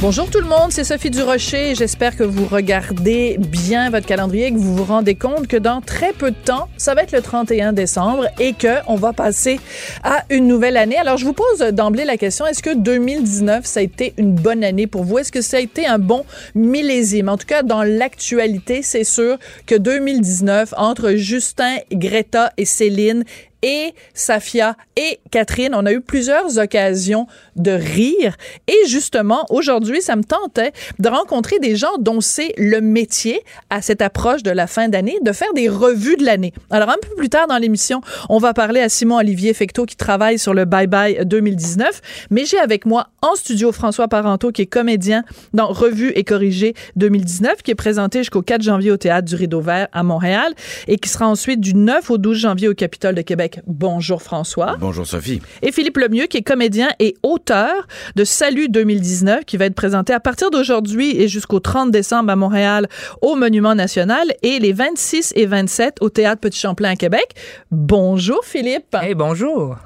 Bonjour tout le monde, c'est Sophie Durocher. J'espère que vous regardez bien votre calendrier et que vous vous rendez compte que dans très peu de temps, ça va être le 31 décembre et que on va passer à une nouvelle année. Alors je vous pose d'emblée la question est-ce que 2019 ça a été une bonne année pour vous? Est-ce que ça a été un bon millésime? En tout cas, dans l'actualité, c'est sûr que 2019 entre Justin, Greta et Céline et Safia et Catherine, on a eu plusieurs occasions de rire. Et justement, aujourd'hui, ça me tentait de rencontrer des gens dont c'est le métier à cette approche de la fin d'année, de faire des revues de l'année. Alors, un peu plus tard dans l'émission, on va parler à Simon-Olivier Fecteau qui travaille sur le Bye Bye 2019. Mais j'ai avec moi en studio François Parenteau qui est comédien dans Revue et Corrigé 2019, qui est présenté jusqu'au 4 janvier au Théâtre du Rideau Vert à Montréal et qui sera ensuite du 9 au 12 janvier au Capitole de Québec Bonjour François. Bonjour Sophie. Et Philippe Lemieux, qui est comédien et auteur de Salut 2019, qui va être présenté à partir d'aujourd'hui et jusqu'au 30 décembre à Montréal au Monument National et les 26 et 27 au Théâtre Petit Champlain à Québec. Bonjour Philippe. Hey, bonjour.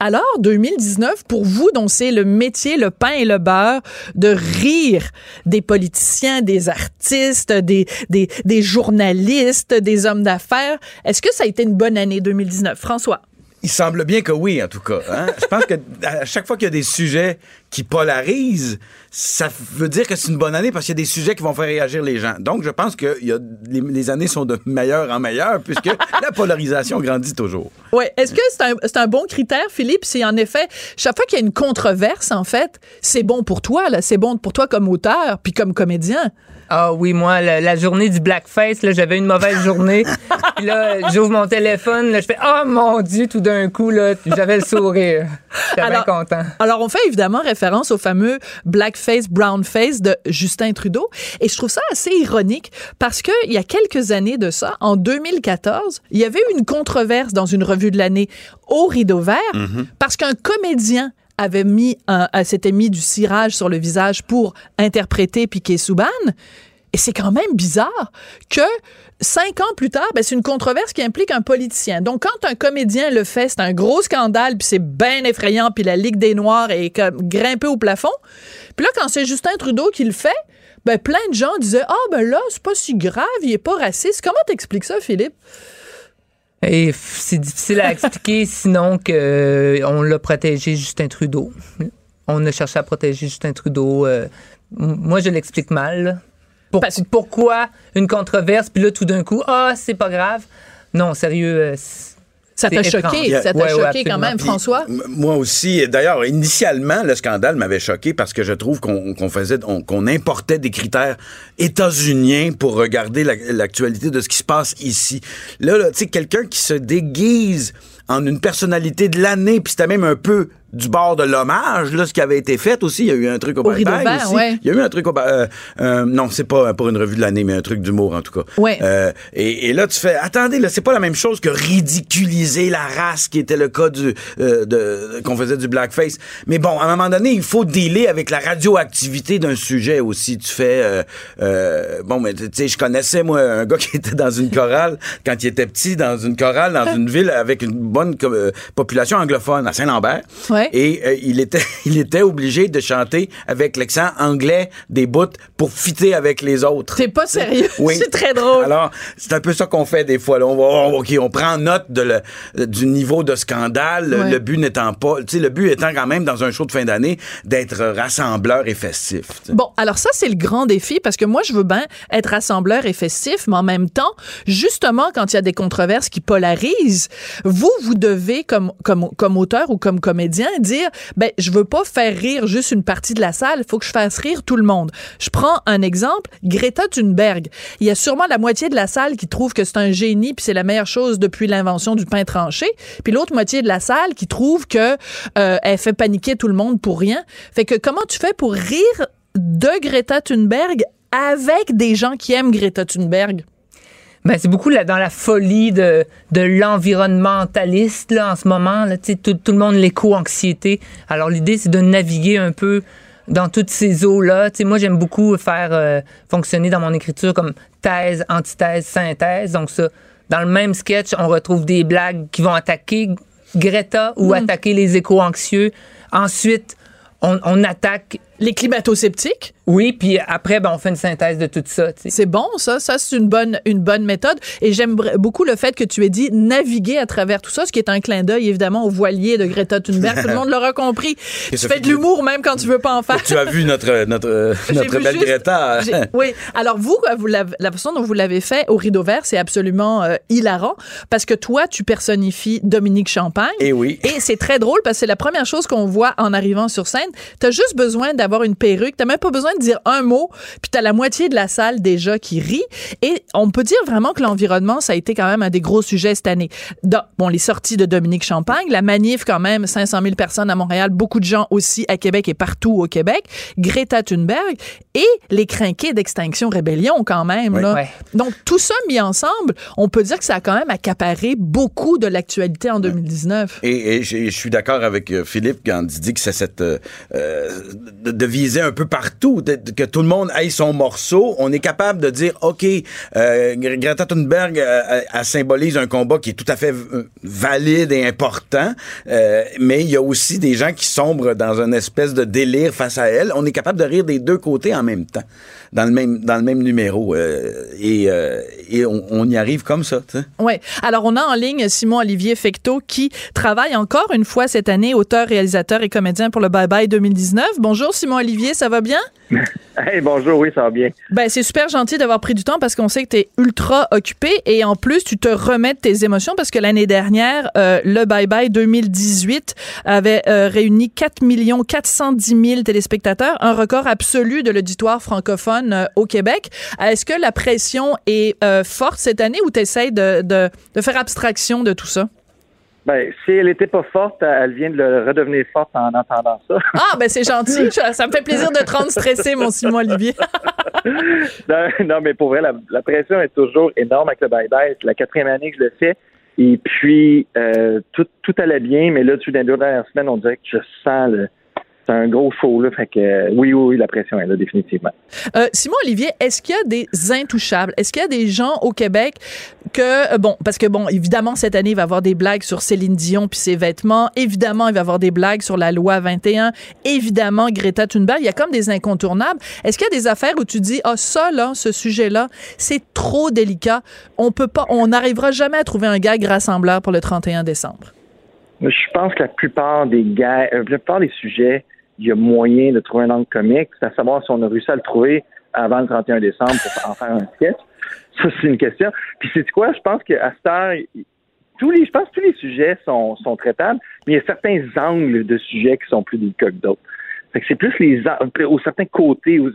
Alors, 2019, pour vous, dont c'est le métier, le pain et le beurre, de rire des politiciens, des artistes, des, des, des journalistes, des hommes d'affaires, est-ce que ça a été une bonne année 2019? François? Il semble bien que oui, en tout cas. Hein. Je pense que à chaque fois qu'il y a des sujets qui polarisent, ça veut dire que c'est une bonne année parce qu'il y a des sujets qui vont faire réagir les gens. Donc, je pense que y a, les, années sont de meilleur en meilleur puisque la polarisation grandit toujours. Oui. Est-ce que c'est un, un, bon critère, Philippe, si en effet, chaque fois qu'il y a une controverse, en fait, c'est bon pour toi, là, c'est bon pour toi comme auteur puis comme comédien? Ah oui, moi, la, journée du blackface, là, j'avais une mauvaise journée. Puis là, j'ouvre mon téléphone, là, je fais « Oh mon Dieu! » Tout d'un coup, là, j'avais le sourire. J'étais bien content. Alors, on fait évidemment référence au fameux blackface, brownface de Justin Trudeau. Et je trouve ça assez ironique parce que il y a quelques années de ça, en 2014, il y avait eu une controverse dans une revue de l'année au Rideau Vert mm-hmm. parce qu'un comédien avait mis euh, s'était mis du cirage sur le visage pour interpréter Piquet Souban. Et c'est quand même bizarre que cinq ans plus tard, ben, c'est une controverse qui implique un politicien. Donc, quand un comédien le fait, c'est un gros scandale, puis c'est bien effrayant, puis la Ligue des Noirs est comme grimpée au plafond. Puis là, quand c'est Justin Trudeau qui le fait, ben, plein de gens disaient Ah, ben là, c'est pas si grave, il est pas raciste. Comment t'expliques ça, Philippe? C'est difficile à expliquer sinon qu'on euh, l'a protégé Justin Trudeau. On a cherché à protéger Justin Trudeau. Euh, moi, je l'explique mal. pourquoi une controverse, puis là, tout d'un coup, ah, c'est pas grave. Non, sérieux, euh, ça t'a choqué, ça t'a choqué quand même, François? moi aussi. D'ailleurs, initialement, le scandale m'avait choqué parce que je trouve qu'on faisait, qu'on importait des critères états-uniens pour regarder l'actualité de ce qui se passe ici. Là, là tu sais, quelqu'un qui se déguise en une personnalité de l'année, puis c'était même un peu du bord de l'hommage, là, ce qui avait été fait aussi. Il y a eu un truc au, au aussi. Il y a eu un truc au euh, euh, Non, c'est pas pour une revue de l'année, mais un truc d'humour, en tout cas. Ouais. Euh, et, là, tu fais, attendez, là, c'est pas la même chose que ridiculiser la race, qui était le cas du, euh, de, qu'on faisait du blackface. Mais bon, à un moment donné, il faut dealer avec la radioactivité d'un sujet aussi. Tu fais, bon, mais tu sais, je connaissais, moi, un gars qui était dans une chorale, quand il était petit, dans une chorale, dans une ville avec une bonne population anglophone, à Saint-Lambert. Ouais. Ouais. Et euh, il, était, il était obligé de chanter avec l'accent anglais des bouts pour fitter avec les autres. T'es pas sérieux? Oui. C'est très drôle. Alors, c'est un peu ça qu'on fait des fois. là. On va, OK, on prend note de le- du niveau de scandale. Le- Ouais. Le but n'étant pas, tu sais, le but étant quand même dans un show de fin d'année d'être rassembleur et festif. Bon, alors ça, c'est le grand défi parce que moi, je veux bien être rassembleur et festif, mais en même temps, justement, quand il y a des controverses qui polarisent, vous, vous devez, comme, comme, comme auteur ou comme comédien, dire, ben, je veux pas faire rire juste une partie de la salle, il faut que je fasse rire tout le monde. Je prends un exemple, Greta Thunberg. Il y a sûrement la moitié de la salle qui trouve que c'est un génie puis c'est la meilleure chose depuis l'invention du pain tranché, puis l'autre moitié de la salle qui trouve que euh, elle fait paniquer tout le monde pour rien. Fait que comment tu fais pour rire de Greta Thunberg avec des gens qui aiment Greta Thunberg? Ben, c'est beaucoup là, dans la folie de, de l'environnementaliste là, en ce moment. Là, Tu sais, tout, tout le monde l'éco-anxiété. Alors l'idée, c'est de naviguer un peu dans toutes ces eaux-là. Tu sais, moi, j'aime beaucoup faire euh, fonctionner dans mon écriture comme thèse, antithèse, synthèse. Donc ça, dans le même sketch, on retrouve des blagues qui vont attaquer Greta ou attaquer les éco-anxieux. Ensuite, on, on attaque, Les climato-sceptiques? oui, puis après, ben, on fait une synthèse de tout ça. tu. C'est bon, ça. Ça, c'est une bonne, une bonne méthode. Et j'aime beaucoup le fait que tu aies dit naviguer à travers tout ça, ce qui est un clin d'œil, évidemment, au voilier de Greta Thunberg. tout le monde l'aura compris. Tu fais fait de l'humour même quand tu veux pas en faire. Tu as vu notre, notre, euh, notre belle juste- Greta. Oui. Alors, vous, vous l'avez- la façon dont vous l'avez fait au rideau vert, c'est absolument euh, hilarant parce que toi, tu personnifies Dominique Champagne. Et oui. Et c'est très drôle parce que c'est la première chose qu'on voit en arrivant sur scène. T'as juste besoin d'avoir une perruque. T'as même pas besoin de dire un mot. Puis t'as la moitié de la salle déjà qui rit. Et on peut dire vraiment que l'environnement, ça a été quand même un des gros sujets cette année. Dans- bon, les sorties de Dominique Champagne, la manif quand même, 500 000 personnes à Montréal, beaucoup de gens aussi à Québec et partout au Québec. Greta Thunberg et les crinqués d'Extinction Rébellion quand même. Oui. là. Ouais. Donc tout ça mis ensemble, on peut dire que ça a quand même accaparé beaucoup de l'actualité en 2019. Et, et je, suis d'accord avec euh, Philippe quand il dit que c'est cette euh, euh, de, de viser un peu partout, que tout le monde aille son morceau. On est capable de dire, ok, euh, Gre- Greta Thunberg, euh, elle symbolise un combat qui est tout à fait euh, valide et important, euh, mais il y a aussi des gens qui sombrent dans une espèce de délire face à elle. On est capable de rire des deux côtés en même temps, dans le même dans le même numéro, euh, et, euh, et on, on y arrive comme ça. Oui. Alors, on a en ligne Simon-Olivier Fecteau qui travaille encore une fois cette année, auteur, réalisateur et comédien pour le Bye Bye 2019. Bonjour Simon-Olivier, ça va bien? Hey, bonjour, oui, ça va bien. Ben, c'est super gentil d'avoir pris du temps parce qu'on sait que tu es ultra occupé et en plus, tu te remets de tes émotions parce que l'année dernière, euh, le Bye Bye 2018 avait euh, réuni 4 410 000 téléspectateurs, un record absolu de l'auditoire francophone euh, au Québec. Est-ce que la pression est forte cette année ou tu de, de faire abstraction de tout ça? Ben, si elle était pas forte, elle vient de le redevenir forte en entendant ça. Ah, ben c'est gentil. Ça me fait plaisir de te rendre stressé, mon Simon-Olivier. non, non, mais pour vrai, la, la pression est toujours énorme avec le bye-bye. C'est la quatrième année que je le fais. Et puis, euh, tout, tout allait bien, mais là, depuis les deux dernières semaines, on dirait que je sens le. C'est un gros show, là. Fait que euh, oui, oui, oui, la pression est là, définitivement. Euh, Simon-Olivier, est-ce qu'il y a des intouchables? Est-ce qu'il y a des gens au Québec que, euh, bon, parce que, bon, évidemment, cette année, il va y avoir des blagues sur Céline Dion puis ses vêtements. Évidemment, il va y avoir des blagues sur la loi 21. Évidemment, Greta Thunberg. Il y a comme des incontournables. Est-ce qu'il y a des affaires où tu dis, ah, ça, là, ce sujet-là, c'est trop délicat. On peut pas, on n'arrivera jamais à trouver un gag rassembleur pour le 31 décembre. Je pense que la plupart des gars, la plupart des sujets, il y a moyen de trouver un angle comique. C'est à savoir si on a réussi à le trouver avant le 31 décembre pour en faire un sketch. Ça, c'est une question. Puis c'est quoi? Je pense qu'à cette heure, tous les, je pense que tous les sujets sont, sont traitables, mais il y a certains angles de sujets qui sont plus délicats que d'autres. Fait que c'est plus les aux certains côtés, aux,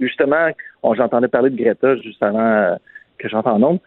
justement, on- j'entendais parler de Greta juste avant euh, que j'entende en nombre.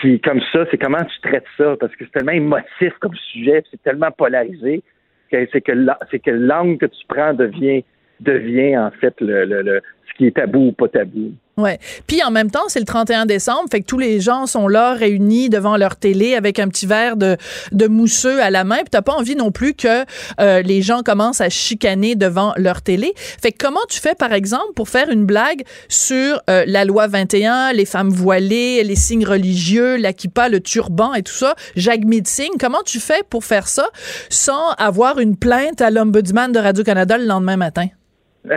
Puis comme ça, c'est comment tu traites ça, parce que c'est tellement émotif comme sujet, c'est tellement polarisé, c'est que la- c'est que l'angle que tu prends devient devient en fait le, le, le- ce qui est tabou ou pas tabou. Ouais. Puis en même temps, c'est le 31 décembre, fait que tous les gens sont là réunis devant leur télé avec un petit verre de, de mousseux à la main. Puis t'as pas envie non plus que euh, les gens commencent à chicaner devant leur télé. Fait que comment tu fais par exemple pour faire une blague sur euh, la loi 21, les femmes voilées, les signes religieux, l'aquipa, le turban et tout ça, Jagmeet Singh, comment tu fais pour faire ça sans avoir une plainte à l'ombudsman de Radio-Canada le lendemain matin?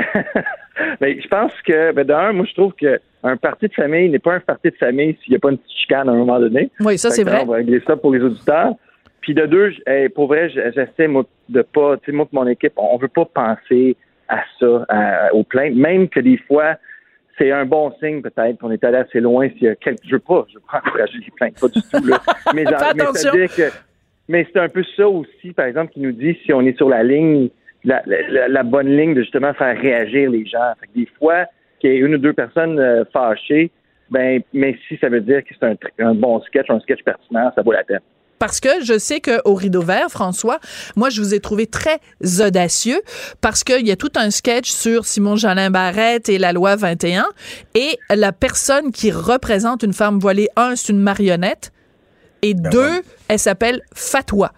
Mais je pense que, ben, d'un, moi, je trouve que un parti de famille n'est pas un parti de famille s'il n'y a pas une petite chicane à un moment donné. Oui, ça, c'est vrai. On va régler ça pour les auditeurs. Puis de deux, pour vrai, j'essaie, moi, de pas, tu sais, moi, mon équipe, on veut pas penser à ça, à- aux plaintes, même que des fois, c'est un bon signe peut-être qu'on est allé assez loin s'il y a quelques, je veux pas, je veux pas encourager les plaintes, pas du tout, là. mais, mais mais c'est un peu ça aussi, par exemple, qui nous dit si on est sur la ligne, la, la- la bonne ligne de justement faire réagir les gens. Fait que des fois, qu'il y ait une ou deux personnes euh, fâchées, ben, mais si ça veut dire que c'est un, bon sketch, un sketch pertinent, ça vaut la peine. Parce que je sais qu'au Rideau Vert, François, moi, je vous ai trouvé très audacieux parce qu'il y a tout un sketch sur Simon Jolin Barrette et la loi 21 et la personne qui représente une femme voilée, un, c'est une marionnette et deux, elle s'appelle Fatwa.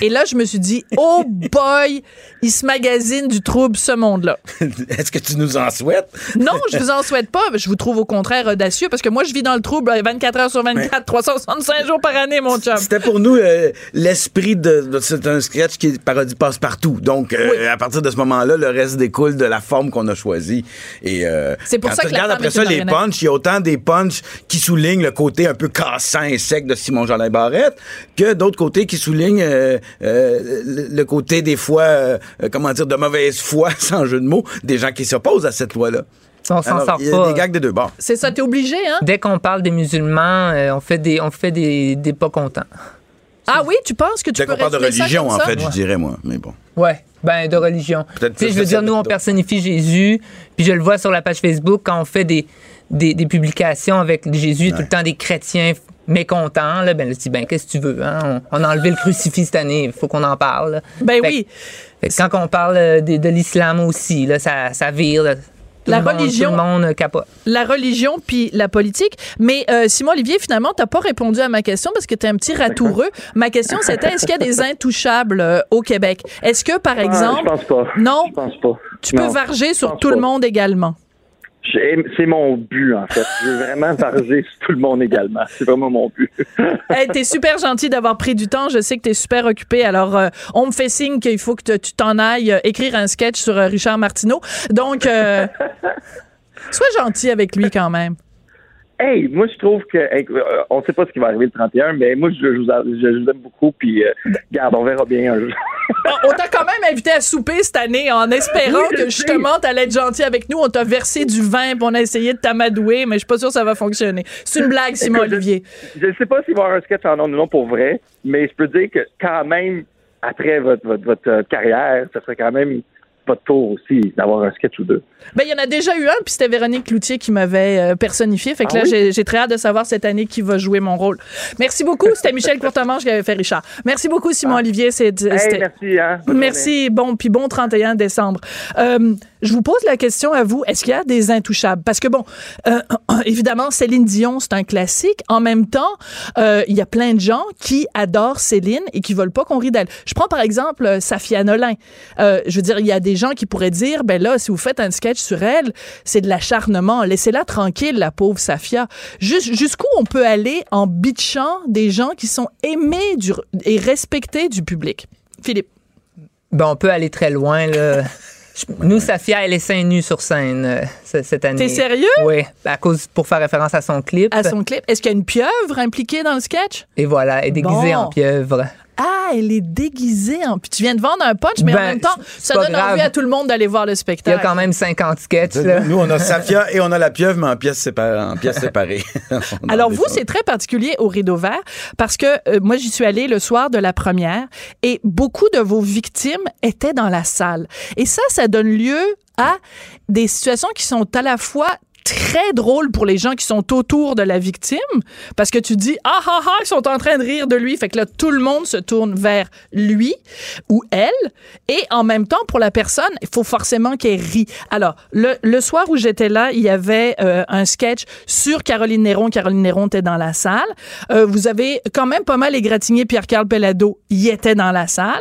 Et là, je me suis dit, oh boy, il se magazine du trouble, ce monde-là. Est-ce que tu nous en souhaites? Non, je vous en souhaite pas. Je vous trouve au contraire audacieux parce que moi, je vis dans le trouble 24 heures sur 24, 365 jours par année, mon chum. C'était pour nous euh, l'esprit de, de- c'est un sketch qui est parodie passe partout. Donc euh, à partir de ce moment-là, le reste découle de la forme qu'on a choisie. Et euh, C'est pour ça que femme après ça les punchs, il y a autant des punchs qui soulignent le côté un peu cassant et sec de Simon Jolin Barrette que d'autres côtés qui soulignent euh, euh, le, côté des fois euh, comment dire de mauvaise foi sans jeu de mots des gens qui s'opposent à cette loi-là. On s'en sort il y a pas. des gags des deux bords. C'est ça, t'es obligé, hein? Dès qu'on parle des musulmans, euh, on fait des, on fait des, des pas contents. Ah oui, tu penses que tu Dès peux qu'on parle de religion, comme en ça? fait, je dirais moi. Mais bon. Ouais, ben de religion. Peut-être Tu je veux dire, nous, on personnifie Jésus, puis je le vois sur la page Facebook quand on fait des, des, des publications avec Jésus, tout le temps des chrétiens mécontents. Là, ben, je dis, ben, qu'est-ce que tu veux? Hein? On, on a enlevé le crucifix cette année, il faut qu'on en parle. là. Ben Fait- oui. fait quand on parle euh, de, de l'islam aussi, là, ça, ça vire. là. Tout La le monde- religion- Tout le monde euh, capote. La religion puis la politique. Mais euh, Simon Olivier, finalement, t'as pas répondu à ma question parce que t'es un petit ratoureux. Ma question, c'était est-ce qu'il y a des intouchables euh, au Québec? Est-ce que, par Ah, exemple, je pense pas. Non? Je pense pas. tu peux varger sur tout le monde également? C'est mon but, en fait. Je veux vraiment varger sur tout le monde également. C'est vraiment mon but. Hey, t'es super gentil d'avoir pris du temps. Je sais que t'es super occupé. Alors, euh, on me fait signe qu'il faut que tu t'en ailles euh, écrire un sketch sur euh, Richard Martineau. Donc, sois gentil avec lui quand même. Hey, moi, je trouve que. hey, euh, on sait pas ce qui va arriver le 31, mais moi, je, je vous, je, aime beaucoup. Puis, euh, garde, on verra bien un jour. On, on t'a quand même invité à souper cette année en espérant Oui, que justement t'allais être gentil avec nous. On t'a versé du vin, puis on a essayé de t'amadouer, mais je suis pas sûre que ça va fonctionner. C'est une blague, Simon Écoute, Olivier. Je ne sais pas s'il va y avoir un sketch en nom ou non pour vrai, mais je peux dire que quand même, après votre, votre, votre carrière, ça serait quand même votre tour aussi d'avoir un sketch ou deux. Ben, il y en a déjà eu un, puis c'était Véronique Cloutier qui m'avait euh, personnifié. Fait que Ah là, oui? j'ai- très hâte de savoir cette année qui va jouer mon rôle. Merci beaucoup. C'était Michel Courtemanche qui avait fait Richard. Merci beaucoup, Simon Olivier. Ah. Hey, c'était- merci, hein. Bonne Merci, bon, puis bon 31 décembre. Euh, je vous pose la question à vous, est-ce qu'il y a des intouchables? Parce que bon, euh, évidemment, Céline Dion, c'est un classique. En même temps, euh, il y a plein de gens qui adorent Céline et qui veulent pas qu'on rit d'elle. Je prends par exemple euh, Safia Nolin. Euh, je veux dire, il y a des gens qui pourraient dire, ben là, si vous faites un sketch sur elle, c'est de l'acharnement. Laissez-la tranquille, la pauvre Safia. Jus- Jusqu'où on peut aller en bitchant des gens qui sont aimés du, et respectés du public? Philippe. Ben, on peut aller très loin, là. Nous, Safia, elle est seins nus sur scène euh, ce- cette année. T'es sérieux? Oui, à cause pour faire référence à son clip. à son clip. Est-ce qu'il y a une pieuvre impliquée dans le sketch? Et voilà, elle est déguisée Bon. en pieuvre. Elle est déguisée en. Puis tu viens de vendre un punch, mais en Ben, même temps, ça donne grave. envie à tout le monde d'aller voir le Il y spectacle. a quand même 50 sketchs. Là. Nous, on a Safia et on a la pieuvre, mais en pièces séparées. En pièces séparées. On Alors vous, c'est très particulier au Rideau Vert parce que euh, moi, j'y suis allée le soir de la première et beaucoup de vos victimes étaient dans la salle. Et ça, ça donne lieu à des situations qui sont à la fois très drôle pour les gens qui sont autour de la victime parce que tu dis ah ah ah ils sont en train de rire de lui. Fait que là tout le monde se tourne vers lui ou elle. Et en même temps pour la personne il faut forcément qu'elle rit alors le, le soir où j'étais là il y avait euh, un sketch sur Caroline Néron. Caroline Néron était dans la salle. Euh, vous avez quand même pas mal égratigné Pierre-Carl Pellado. Il était dans la salle.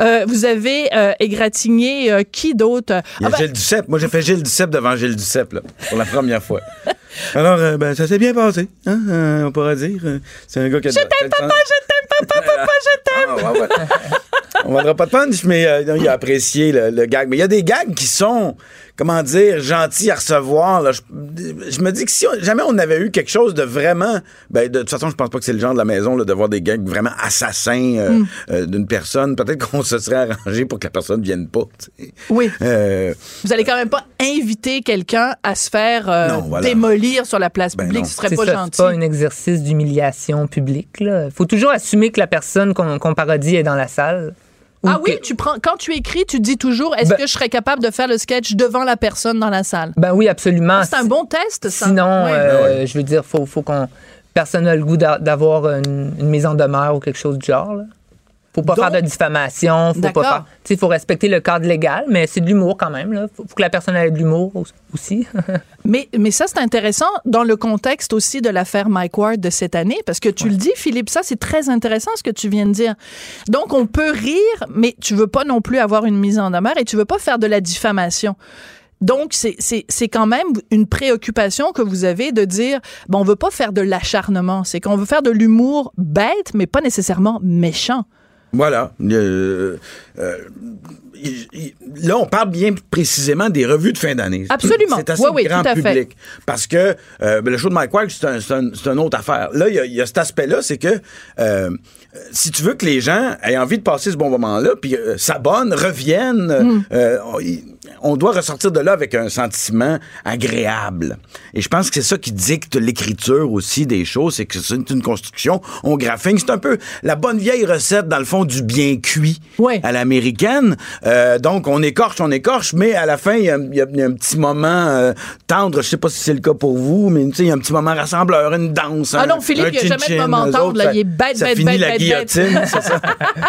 Euh, vous avez égratigné qui d'autre? Y Ah ben, Gilles Duceppe. Moi, j'ai fait Gilles Duceppe devant Gilles Duceppe, là, pour la première fois. Alors, euh, ben, ça s'est bien passé, hein, euh, on pourra dire. C'est un gars qui a... Je t'aime, papa, je t'aime papa papa je t'aime Ah, ouais, ouais. On vendra pas de punch, mais euh, il a apprécié le, le gag. Mais il y a des gags qui sont, comment dire, gentils à recevoir. là. Je, je me dis que si on- jamais on avait eu quelque chose de vraiment... Ben, de toute façon, je pense pas que c'est le genre de la maison là, de voir des gags vraiment assassins euh, Hmm. euh, d'une personne. Peut-être qu'on se serait arrangé pour que la personne vienne pas. oui Euh, Vous allez quand même pas inviter quelqu'un à se faire euh, Non, voilà. démolir sur la place Ben publique. non. Ce serait C'est pas ça, gentil. c'est pas un exercice d'humiliation publique. Il faut toujours assumer que la personne qu'on qu'on parodie est dans la salle. Ou Ah oui, que- tu prends quand tu écris, tu dis toujours est-ce Ben- que je serais capable de faire le sketch devant la personne dans la salle? Ben oui, absolument. C'est un bon test, ça. Sinon, Ouais. euh, je veux dire, faut, faut qu'on. Personne n'a le goût d'a- d'avoir une, une mise en demeure ou quelque chose du genre. Là. Faut pas Donc- faire de diffamation. Faut pas faire. Sais, faut respecter le cadre légal, mais c'est de l'humour quand même. Là. Faut, faut que la personne ait de l'humour au- aussi. Mais, mais ça, c'est intéressant dans le contexte aussi de l'affaire Mike Ward de cette année, parce que tu le dis, Philippe, ça, c'est très intéressant ce que tu viens de dire. Donc, on peut rire, mais tu veux pas non plus avoir une mise en demeure et tu veux pas faire de la diffamation. Donc, c'est quand même une préoccupation que vous avez de dire, bon, on veut pas faire de l'acharnement, c'est qu'on veut faire de l'humour bête, mais pas nécessairement méchant. Voilà. Euh, euh, là, on parle bien précisément des revues de fin d'année. Absolument. C'est assez Oui, oui, grand tout à fait. public. Parce que euh, ben, le show de Mike Ward, c'est un, une autre affaire. Là, il y a- il y, a cet aspect-là, c'est que si tu veux que les gens aient envie de passer ce bon moment-là, puis s'abonnent, reviennent, Hmm. On, doit ressortir de là avec un sentiment agréable. Et je pense que c'est ça qui dicte l'écriture aussi des choses, c'est que c'est une construction, on graphine. C'est un peu la bonne vieille recette, dans le fond, du bien cuit Ouais. à l'américaine. Euh, donc, on écorche, on écorche, mais à la fin, il y a, y y un petit moment euh, tendre. Je sais pas si c'est le cas pour vous, mais tu sais, il y a un petit moment rassembleur, une danse. Ah non, Philippe, il y a jamais de moment tendre, autres, là, ça- il est bête, bête, finit bête, la bête, guillotine, c'est ça?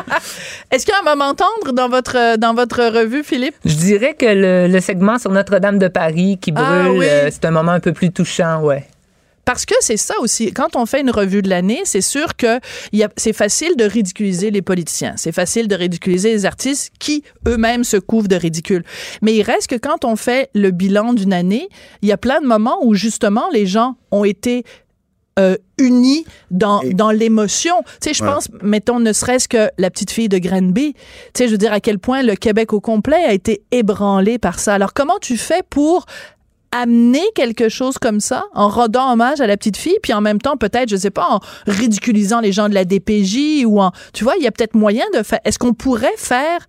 Est-ce qu'il y a un moment tendre dans votre, dans votre revue, Philippe? Je dirais que le, le segment sur Notre-Dame de Paris qui brûle, Ah oui. euh, c'est un moment un peu plus touchant, ouais. Parce que c'est ça aussi. Quand on fait une revue de l'année, c'est sûr que c'est facile de ridiculiser les politiciens. C'est facile de ridiculiser les artistes qui eux-mêmes se couvrent de ridicule. Mais il reste que quand on fait le bilan d'une année, il y a plein de moments où justement les gens ont été euh, unis dans, Et- dans l'émotion. Tu sais, je Ouais. pense, mettons, ne serait-ce que la petite fille de Granby. Tu sais, je veux dire à quel point le Québec au complet a été ébranlé par ça. Alors, comment tu fais pour amener quelque chose comme ça en rendant hommage à la petite fille puis en même temps peut-être je sais pas en ridiculisant les gens de la DPJ ou en tu vois il y a peut-être moyen de faire est-ce qu'on pourrait faire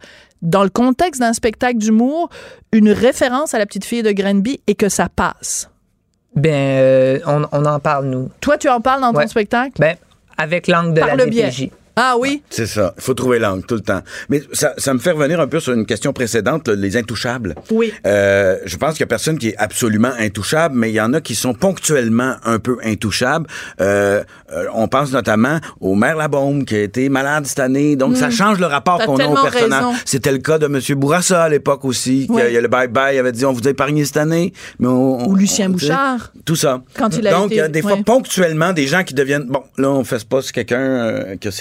dans le contexte d'un spectacle d'humour une référence à la petite fille de Granby et que ça passe? Ben, euh, on, on en parle, nous. toi tu en parles dans ton spectacle? Ben, avec l'angle de par la DPJ. Ah oui? C'est ça. Il faut trouver l'angle tout le temps. Mais ça, ça me fait revenir un peu sur une question précédente, là, les intouchables. Oui. Euh, je pense qu'il y a personne qui est absolument intouchable, mais il y en a qui sont ponctuellement un peu intouchables. Euh, euh, on pense notamment au maire Labaume qui a été malade cette année. Donc, ça change le rapport qu'on a au personnage. C'était le cas de M. Bourassa à l'époque aussi. Oui. Il y a le bye-bye, il avait dit on vous a épargné cette année. Mais on- Ou Lucien on- Bouchard. Tout ça. Quand il a Donc, été- il y a des fois ouais. ponctuellement des gens qui deviennent bon, là, on fait pas sur quelqu'un euh, qui a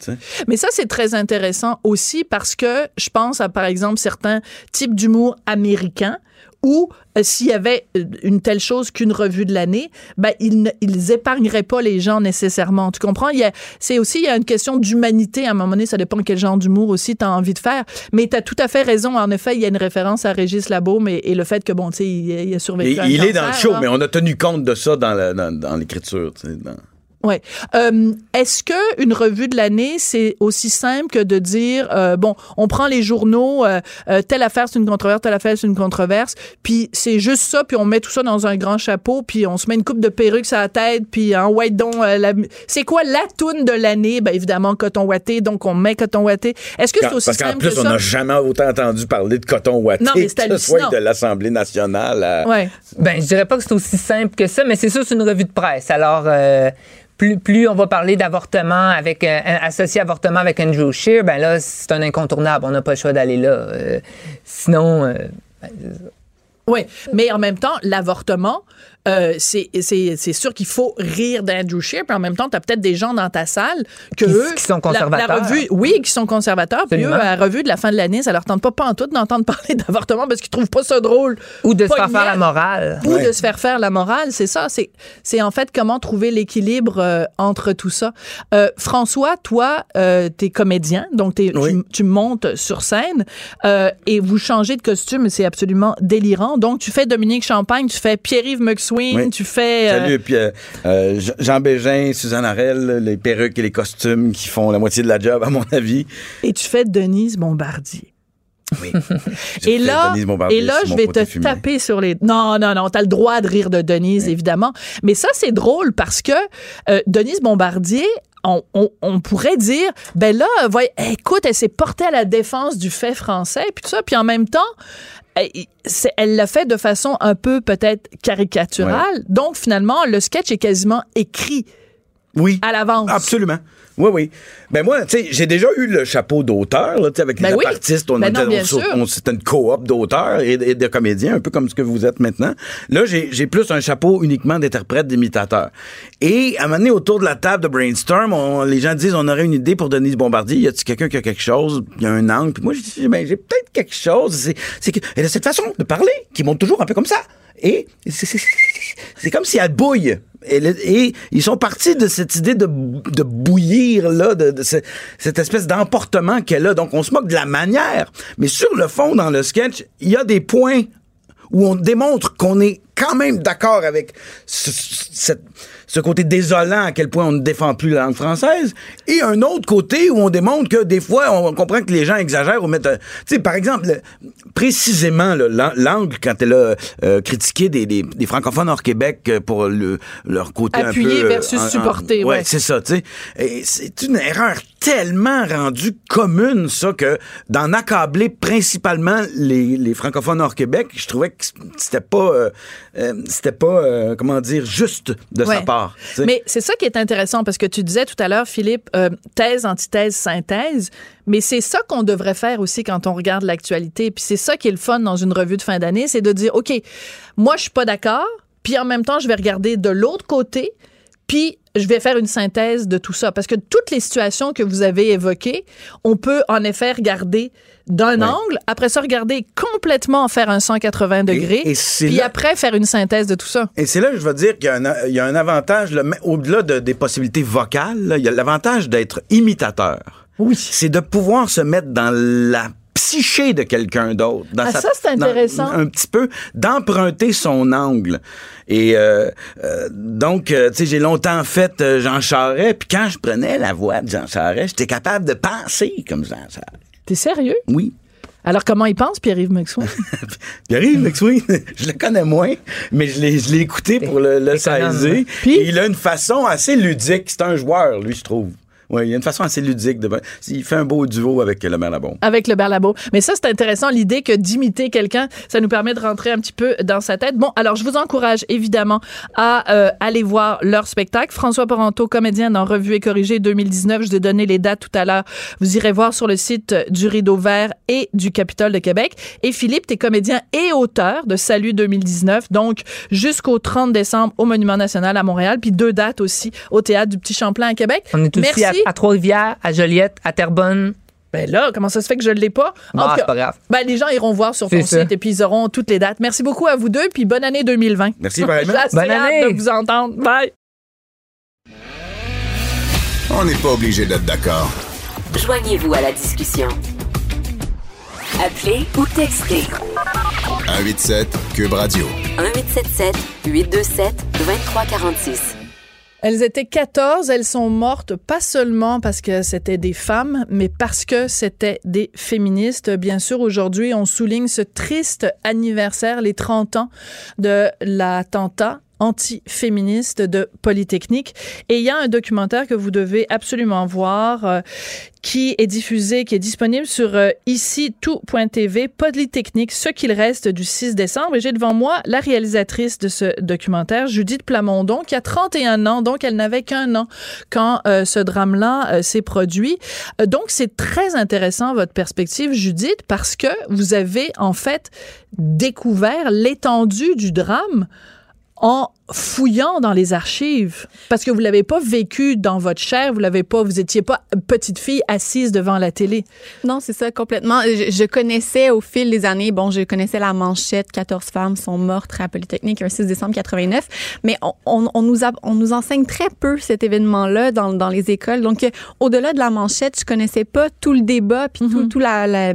sais. Mais ça, c'est très intéressant aussi parce que je pense à, par exemple, certains types d'humour américains où euh, s'il y avait euh, une telle chose qu'une revue de l'année, ben ils, ne- ils épargneraient pas les gens nécessairement. Tu comprends? Il y a, c'est aussi il y a une question d'humanité à un moment donné. Ça dépend quel genre d'humour aussi tu as envie de faire. Mais tu as tout à fait raison. En effet, il y a une référence à Régis Labaume et, et le fait que bon, tu sais, il, il a survécu Et à un il est dans le show, là. mais on a tenu compte de ça dans la- dans- dans Ouais. Euh, Est-ce que une revue de l'année c'est aussi simple que de dire euh, bon, on prend les journaux, euh, euh, telle affaire c'est une controverse, telle affaire c'est une controverse, puis c'est juste ça, puis on met tout ça dans un grand chapeau, puis on se met une coupe de perruque sur la tête, puis en white don, c'est quoi la toune de l'année? Ben évidemment coton watté, donc on met coton watté. Est-ce que c'est aussi Parce qu'en simple plus, que on ça? n'a jamais autant entendu parler de coton watté, Non, mais c'est que ce soit de l'Assemblée nationale à... Ouais. Ben, je dirais pas que c'est aussi simple que ça, mais c'est sûr c'est une revue de presse. Alors, euh, plus, on va parler d'avortement avec euh, associé avortement avec Andrew Scheer, ben là, c'est un incontournable. On n'a pas le choix d'aller là. Euh, sinon, euh, Oui, mais en même temps, l'avortement, euh, c'est c'est- c'est sûr qu'il faut rire d'Andrew Scheer, puis en même temps, tu as peut-être des gens dans ta salle que Qui- eux, qui sont conservateurs. La, revue, oui, qui sont conservateurs, puis eux, Absolument. à la revue de la fin de l'année, ça leur tente pas pas en tout d'entendre parler d'avortement parce qu'ils trouvent pas ça drôle. ou de se faire faire la morale. Ou Ouais. de se faire faire la morale, c'est ça. C'est, c'est en fait comment trouver l'équilibre euh, entre tout ça. Euh, François, toi, euh, t'es comédien, donc Oui. tu, tu montes sur scène euh, et vous changez de costume, c'est absolument délirant. Donc tu fais Dominique Champagne, tu fais Pierre-Yves Oui. tu fais euh, Salut, puis euh, euh, Jean- Bégin, Suzanne Arel, les perruques et les costumes qui font la moitié de la job, à mon avis. et tu fais Denise Bombardier. Oui. Et là, et là, je vais te taper. taper sur les. Non, non, non, t'as le droit de rire de Denise, évidemment. Mais ça, c'est drôle parce que euh, Denise Bombardier. On, on- on pourrait dire, ben là, voyez, écoute, elle s'est portée à la défense du fait français, puis tout ça, puis en même temps, elle l'a fait de façon un peu peut-être caricaturale. Donc finalement, le sketch est quasiment écrit Oui. à l'avance. Absolument. Oui, oui. Ben moi, tu sais, j'ai déjà eu le chapeau d'auteur, là, tu sais, avec Ben les oui. artistes. On, Ben non, bien on- on- c'était une coop d'auteurs et, et de comédiens, un peu comme ce que vous êtes maintenant. Là, j'ai plus un chapeau uniquement d'interprète, d'imitateur. Et à un moment donné, autour de la table de brainstorm, on- les gens disent, on aurait une idée pour Denise Bombardier. Y a-t-il quelqu'un qui a quelque chose? Y a un angle. Puis moi, je dis, ben, j'ai peut-être quelque chose. C'est c'est que elle a cette façon de parler qui monte toujours un peu comme ça. Et c'est- comme si elle bouille. Et, et ils sont partis de cette idée de, bouillir, là, de, de ce- cette espèce d'emportement qu'elle a. Donc, on se moque de la manière. Mais sur le fond, dans le sketch, il y a des points où on démontre qu'on est quand même d'accord avec ce, cette- ce côté désolant à quel point on ne défend plus la langue française, et un autre côté où on démontre que des fois, on comprend que les gens exagèrent ou mettent... un- Tu sais, par exemple, le- précisément, l'angle, quand elle a euh, critiqué des, des- des francophones hors Québec euh, pour le, leur côté un peu... Appuyer euh, versus supporter, ouais. ouais, c'est ça, tu sais. C'est une erreur tellement rendue commune, ça, que d'en accabler principalement les, les francophones hors Québec, je trouvais que c'était pas, euh, euh, c'était pas, euh, comment dire, juste de sa part. Mais c'est ça qui est intéressant parce que tu disais tout à l'heure, Philippe, thèse, antithèse, synthèse. Mais c'est ça qu'on devrait faire aussi quand on regarde l'actualité. Puis c'est ça qui est le fun dans une revue de fin d'année, c'est de dire, OK, moi, je suis pas d'accord. Puis en même temps, je vais regarder de l'autre côté. Puis je vais faire une synthèse de tout ça. Parce que toutes les situations que vous avez évoquées, on peut en effet regarder d'un Ouais. angle, après ça, regarder complètement faire un 180 degrés, et puis là- après faire une synthèse de tout ça. Et c'est là que je veux dire qu'il y a un, il y a un avantage, au-delà de- des possibilités vocales, là, il y a l'avantage d'être imitateur. Oui. C'est de pouvoir se mettre dans la psyché de quelqu'un d'autre. Ah, sa- ça, c'est dans- intéressant. un petit peu, d'emprunter son angle. Et euh, euh, donc, euh, tu sais, j'ai longtemps fait Jean Charest, puis quand je prenais la voix de Jean Charest, j'étais capable de penser comme Jean Charest. T'es sérieux? Oui. Alors, comment il pense, Pierre-Yves McSween? Pierre-Yves McSween, je le connais moins, mais je l'ai, écouté pour le, le saisir. Puis? Et il a une façon assez ludique. C'est un joueur, lui, je trouve. Oui, il a une façon assez ludique. De... Il fait un beau duo avec le Malabon. Avec le Berlabo. Mais ça, c'est intéressant, l'idée que d'imiter quelqu'un, ça nous permet de rentrer un petit peu dans sa tête. Bon, alors, je vous encourage évidemment à euh, aller voir leur spectacle. François Poranto, comédien dans Revue et Corrigée 2019. Je vous ai donné les dates tout à l'heure. Vous irez voir sur le site du Rideau Vert et du Capitole de Québec. Et Philippe, t'es comédien et auteur de Salut 2019. Donc, jusqu'au 30 décembre au Monument National à Montréal. Puis deux dates aussi au Théâtre du Petit Champlain à Québec. On est aussi Merci. à, à Trois-Rivières, à Joliette, à Terrebonne. Ben là, comment ça se fait que je ne l'ai pas? En cas, c'est pas grave. Ben, les gens iront voir sur ton ça. site et puis ils auront toutes les dates. Merci beaucoup à vous deux, puis bonne année 2020. Merci, pareillement. Bonne année. de vous entendre. Bye. On n'est pas obligé d'être d'accord. Joignez-vous à la discussion. Appelez ou textez 187 Cube Radio. 1877 827 2346. Elles étaient 14, elles sont mortes pas seulement parce que c'était des femmes, mais parce que c'était des féministes. Bien sûr, aujourd'hui, on souligne ce triste anniversaire, les 30 ans de l'attentat anti-féministe de Polytechnique. Et il y a un documentaire que vous devez absolument voir euh, qui est diffusé, qui est disponible sur euh, ici tout.tv, Polytechnique, ce qu'il reste du 6 décembre. Et j'ai devant moi la réalisatrice de ce documentaire, Judith Plamondon, qui a 31 ans, donc elle n'avait qu'un an quand euh, ce drame-là s'est produit. donc c'est très intéressant votre perspective, Judith, parce que vous avez en fait découvert l'étendue du drame en fouillant dans les archives parce que vous l'avez pas vécu dans votre chair, vous l'avez pas, vous étiez pas petite fille assise devant la télé. Non, c'est ça complètement. Je, connaissais au fil des années, bon, je connaissais la manchette 14 femmes sont mortes à Polytechnique un 6 décembre 89, mais on, on, nous a, on nous enseigne très peu cet événement-là dans, dans les écoles. Donc au-delà de la manchette, je connaissais pas tout le débat puis tout, mm-hmm. tout la, la,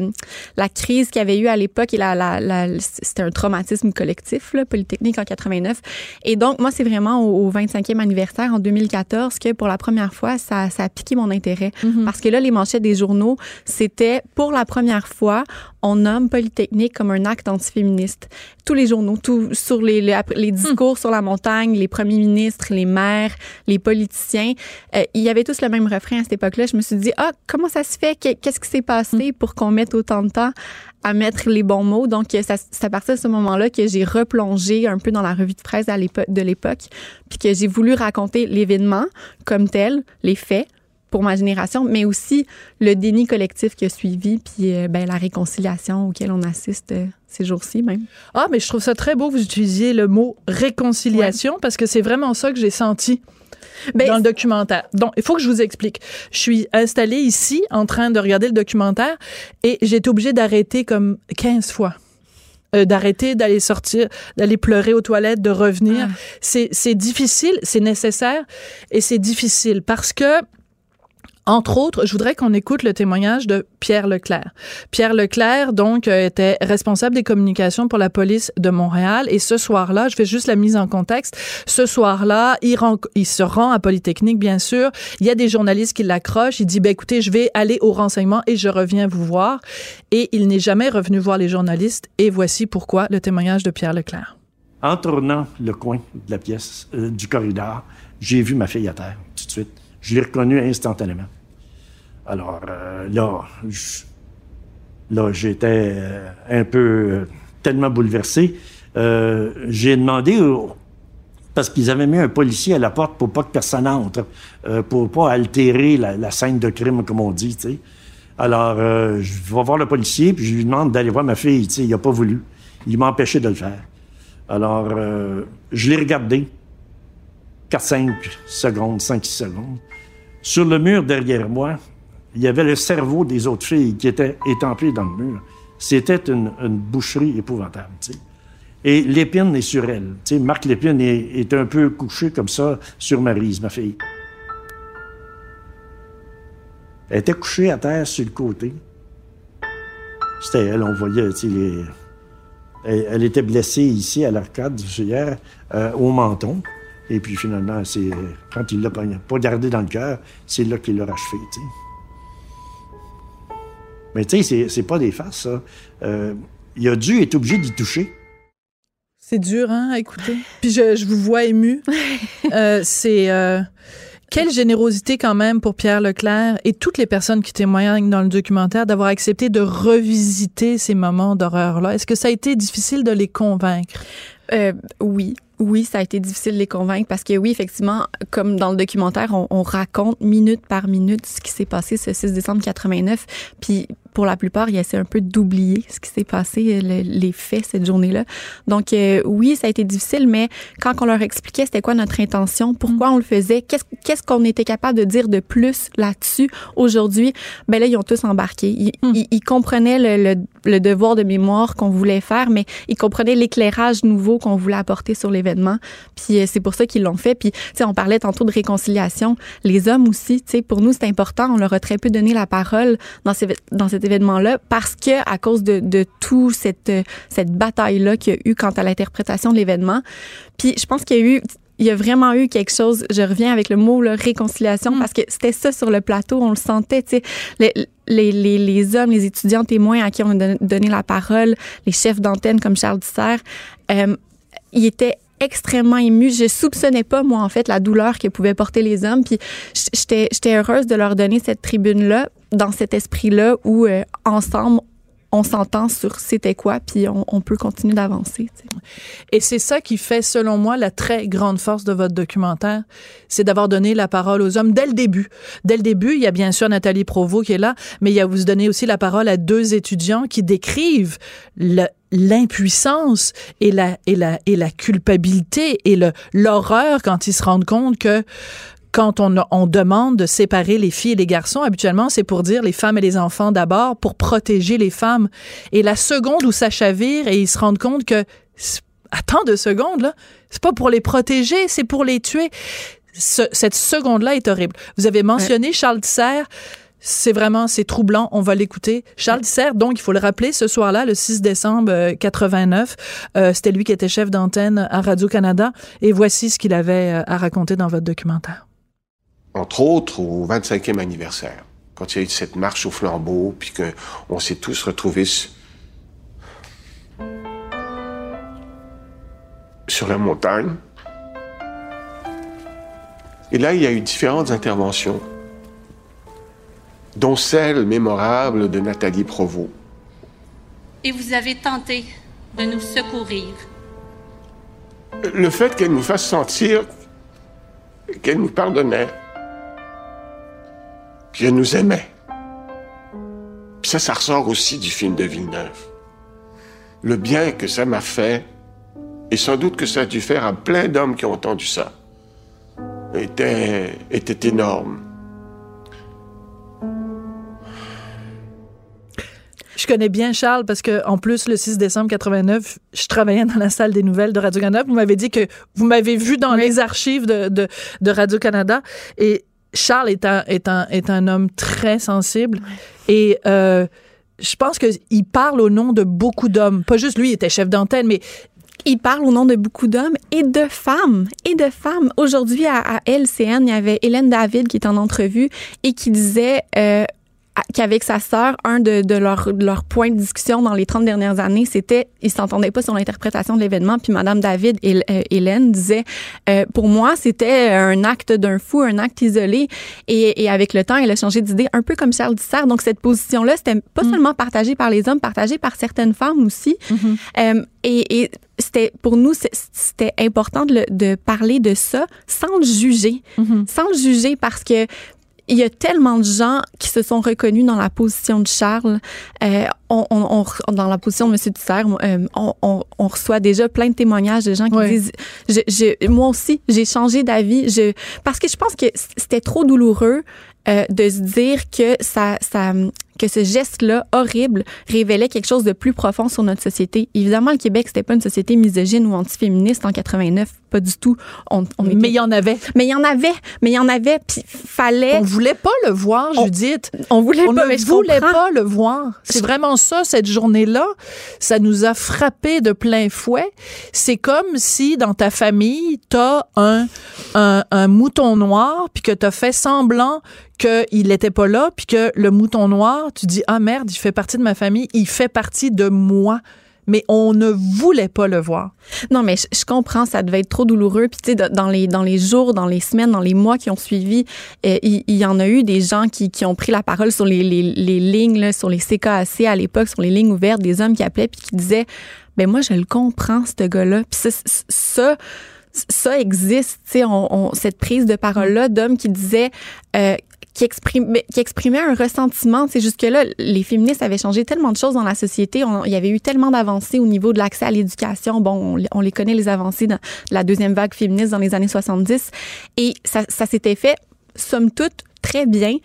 la crise qu'il y avait eu à l'époque et la, la, c'était un traumatisme collectif là, Polytechnique en 89 et donc, moi, c'est vraiment au, 25e anniversaire en 2014 que pour la première fois, ça, ça a piqué mon intérêt. Mhm. Parce que là, les manchettes des journaux, c'était pour la première fois, on nomme Polytechnique comme un acte antiféministe. Tous les journaux, tout, sur les, les, discours sur la montagne, les premiers ministres, les maires, les politiciens, euh, il y avait tous le même refrain à cette époque-là. Je me suis dit, ah, comment ça se fait? Qu'est-ce qui s'est passé pour qu'on mette autant de temps à mettre les bons mots? Donc, c'est à partir de ce moment-là que j'ai replongé un peu dans la revue de presse de l'époque, puis que j'ai voulu raconter l'événement comme tel, les faits, pour ma génération, mais aussi le déni collectif qui a suivi, puis euh, ben, la réconciliation auquel on assiste euh, ces jours-ci même. Ah, mais je trouve ça très beau que vous utilisiez le mot réconciliation parce que c'est vraiment ça que j'ai senti. Ben, dans le documentaire. Donc, il faut que je vous explique. Je suis installée ici en train de regarder le documentaire et j'ai été obligée d'arrêter comme 15 fois. Euh, d'arrêter d'aller sortir, d'aller pleurer aux toilettes, de revenir. Ah. C'est C'est difficile, c'est nécessaire et c'est difficile parce que entre autres, je voudrais qu'on écoute le témoignage de Pierre Leclerc. Pierre Leclerc, donc, euh, était responsable des communications pour la police de Montréal. Et ce soir-là, je fais juste la mise en contexte, ce soir-là, il, il se rend à Polytechnique, bien sûr. Il y a des journalistes qui l'accrochent. Il dit, ben, écoutez, je vais aller au renseignement et je reviens vous voir. Et il n'est jamais revenu voir les journalistes. Et voici pourquoi le témoignage de Pierre Leclerc. En tournant le coin de la pièce, euh, du corridor, j'ai vu ma fille à terre, tout de suite. Je l'ai reconnu instantanément. Alors euh, là, là, j'étais euh, un peu euh, tellement bouleversé. j'ai demandé, parce qu'ils avaient mis un policier à la porte pour pas que personne entre, pour pas altérer la, scène de crime, comme on dit. Alors, je vais voir le policier, puis je lui demande d'aller voir ma fille. Il a pas voulu. Il m'a empêché de le faire. Alors, je l'ai regardé. 4-5 secondes, 5-6 secondes. Sur le mur derrière moi, il y avait le cerveau des autres filles qui étaient étampées dans le mur. C'était une, boucherie épouvantable. Et Lépine est sur elle. Marc Lépine est, un peu couché comme ça sur Marise, ma fille. Elle était couchée à terre sur le côté. C'était elle, on voyait, elle, était blessée ici à l'arcade hier, euh, au menton. Et puis finalement, c'est quand il l'a pas, gardé dans le cœur, c'est là qu'il l'a rachevé. Mais tu sais, c'est pas des faces, ça. Euh, il a dû être obligé d'y toucher. C'est dur, hein, à écouter. Puis je, vous vois ému. Euh, c'est. Euh, quelle générosité quand même pour Pierre Leclerc et toutes les personnes qui témoignent dans le documentaire d'avoir accepté de revisiter ces moments d'horreur-là. Est-ce que ça a été difficile de les convaincre? oui oui, ça a été difficile de les convaincre parce que oui, effectivement, comme dans le documentaire, on, raconte minute par minute ce qui s'est passé ce 6 décembre 89. Puis pour la plupart, ils essaient un peu d'oublier ce qui s'est passé, les faits cette journée-là. Donc euh, oui, ça a été difficile, mais quand on leur expliquait c'était quoi notre intention, pourquoi on le faisait, qu'est-ce qu'on était capable de dire de plus là-dessus aujourd'hui, ben là ils ont tous embarqué. Ils, mm. comprenaient le, le, devoir de mémoire qu'on voulait faire, mais ils comprenaient l'éclairage nouveau qu'on voulait apporter sur l'événement. Puis euh, c'est pour ça qu'ils l'ont fait. Puis tu sais, on parlait tantôt de réconciliation. Les hommes aussi, tu sais, pour nous c'est important. On leur a très peu donné la parole dans ces dans cette événement-là parce que à cause de, de tout cette, cette bataille-là qu'il y a eu quant à l'interprétation de l'événement. Puis je pense qu'il y a eu il y a vraiment eu quelque chose, je reviens avec le mot là, réconciliation, Mm. parce que c'était ça sur le plateau, on le sentait, tu sais, les, les, les, les hommes, les étudiants témoins à qui on a don- donné la parole, les chefs d'antenne comme Charles Dussert, euh, ils étaient extrêmement émus. Je soupçonnais pas, moi, en fait, la douleur que pouvaient porter les hommes. Puis j'étais j'étais heureuse de leur donner cette tribune-là, dans cet esprit-là, où euh, ensemble, on s'entend sur c'était quoi, puis on, peut continuer d'avancer. Et c'est ça qui fait, selon moi, la très grande force de votre documentaire, c'est d'avoir donné la parole aux hommes dès le début. Dès le début, il y a bien sûr Nathalie Provost qui est là, mais il y a vous donner aussi la parole à deux étudiants qui décrivent l'impuissance et la, culpabilité et l'horreur quand ils se rendent compte que quand on, on demande de séparer les filles et les garçons, habituellement, c'est pour dire les femmes et les enfants d'abord, pour protéger les femmes. Et la seconde où ça chavire et ils se rendent compte que, attends deux secondes, là, c'est pas pour les protéger, c'est pour les tuer. Ce- cette seconde-là est horrible. Vous avez mentionné Charles Tisser. C'est vraiment, c'est troublant. On va l'écouter. Charles Tisser, donc, il faut le rappeler, ce soir-là, le 6 décembre euh, 89, euh, c'était lui qui était chef d'antenne à Radio-Canada. Et voici ce qu'il avait euh, à raconter dans votre documentaire. Entre autres au 25e anniversaire, quand il y a eu cette marche au flambeau, puis qu'on s'est tous retrouvés su- sur la montagne. Et là, il y a eu différentes interventions, dont celle mémorable de Nathalie Provost. et vous avez tenté de nous secourir. Le fait qu'elle nous fasse sentir qu'elle nous pardonnait, qu'elle nous aimait. Puis ça, ça ressort aussi du film de Villeneuve. Le bien que ça m'a fait, et sans doute que ça a dû faire à plein d'hommes qui ont entendu ça, était, était énorme. Je connais bien Charles parce que en plus le 6 décembre 89, je travaillais dans la salle des nouvelles de Radio Canada. Vous m'avez dit que vous m'avez vu dans les archives de, de, de Radio Canada et Charles est un est un est un homme très sensible et euh, je pense qu'il parle au nom de beaucoup d'hommes. Pas juste lui, il était chef d'antenne, mais Il parle au nom de beaucoup d'hommes et de femmes. Et de femmes. Aujourd'hui, à, à LCN, il y avait Hélène David qui est en entrevue et qui disait euh, qu'avec sa sœur, un de, de leurs de points de discussion dans les 30 dernières années, c'était ils s'entendaient pas sur l'interprétation de l'événement. Puis Madame David et euh, Hélène disait euh, pour moi, c'était un acte d'un fou, un acte isolé. Et, et avec le temps, elle a changé d'idée, un peu comme Charles Dissert. Donc cette position-là, c'était pas seulement partagée par les hommes, partagée par certaines femmes aussi. Euh, et et c'était pour nous, c'était important de, le- de parler de ça sans le juger, sans le juger parce que il y a tellement de gens qui se sont reconnus dans la position de Charles, euh, on, on- on- dans la position de M. Tisser, euh, on, on- on reçoit déjà plein de témoignages de gens qui disent, je, je- moi aussi, j'ai changé d'avis, je, parce que je pense que c'était trop douloureux euh, de se dire que ça, ça, que ce geste-là horrible révélait quelque chose de plus profond sur notre société. Évidemment, le Québec, c'était pas une société misogyne ou antiféministe en 89, pas du tout. On, on était- mais il y en avait. mais il y en avait, mais il y en avait, puis fallait. On voulait pas le voir, On- Judith. On voulait On pas, ne voulait comprends. pas le voir. C'est vraiment ça, cette journée-là. Ça nous a frappé de plein fouet. C'est comme si dans ta famille, t'as un, un, un mouton noir, puis que t'as fait semblant qu'il n'était pas là, puis que le mouton noir, tu dis, ah merde, il fait partie de ma famille, il fait partie de moi. Mais on ne voulait pas le voir. Non, mais je, comprends, ça devait être trop douloureux. Puis, tu sais, dans les, dans les jours, dans les semaines, dans les mois qui ont suivi, euh, il, y en a eu des gens qui, qui ont pris la parole sur les, les, les lignes, là, sur les CKAC à l'époque, sur les lignes ouvertes, des hommes qui appelaient puis qui disaient, ben moi, je le comprends, ce gars-là. Puis ça, ça, existe, tu sais, on- cette prise de parole-là d'hommes qui disaient... Euh, qui exprimait, un ressentiment. C'est jusque-là, les féministes avaient changé tellement de choses dans la société. On- il y avait eu tellement d'avancées au niveau de l'accès à l'éducation. Bon, on, les connaît, les avancées dans la deuxième vague féministe dans les années 70. Et ça, ça s'était fait, somme toute, très bien.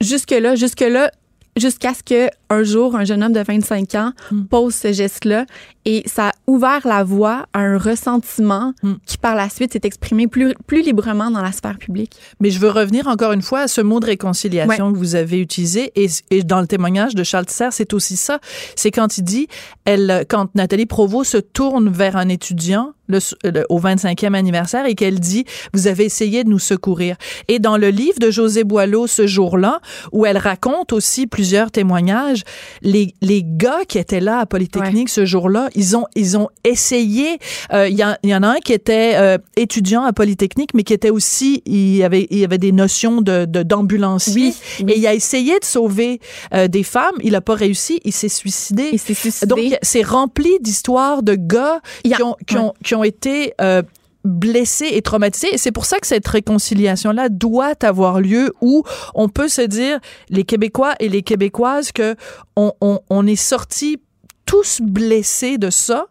Jusque-là, jusque-là, jusqu'à ce que un jour un jeune homme de 25 ans pose ce geste-là. Et ça a ouvert la voie à un ressentiment qui par la suite s'est exprimé plus, plus librement dans la sphère publique. Mais je veux revenir encore une fois à ce mot de réconciliation que vous avez utilisé. Et, et dans le témoignage de Charles Tisser, c'est aussi ça. C'est quand il dit, elle, quand Nathalie Provost se tourne vers un étudiant, le, le- au 25e anniversaire et qu'elle dit vous avez essayé de nous secourir. Et dans le livre de José Boileau ce jour-là, où elle raconte aussi plusieurs témoignages, les, les gars qui étaient là à Polytechnique ce jour-là, ils ont ils ont essayé. euh, Il y, en- il y en a un qui était euh, étudiant à Polytechnique, mais qui était aussi il avait il avait des notions de d'ambulancier et il a essayé de sauver euh, des femmes. Il a pas réussi. Il s'est suicidé. Il s'est suicidé. Donc c'est rempli d'histoires de gars qui ont qui ont qui ont été euh, blessés et traumatisés. Et c'est pour ça que cette réconciliation-là doit avoir lieu où on peut se dire, les Québécois et les Québécoises, que on, on, on est sortis tous blessés de ça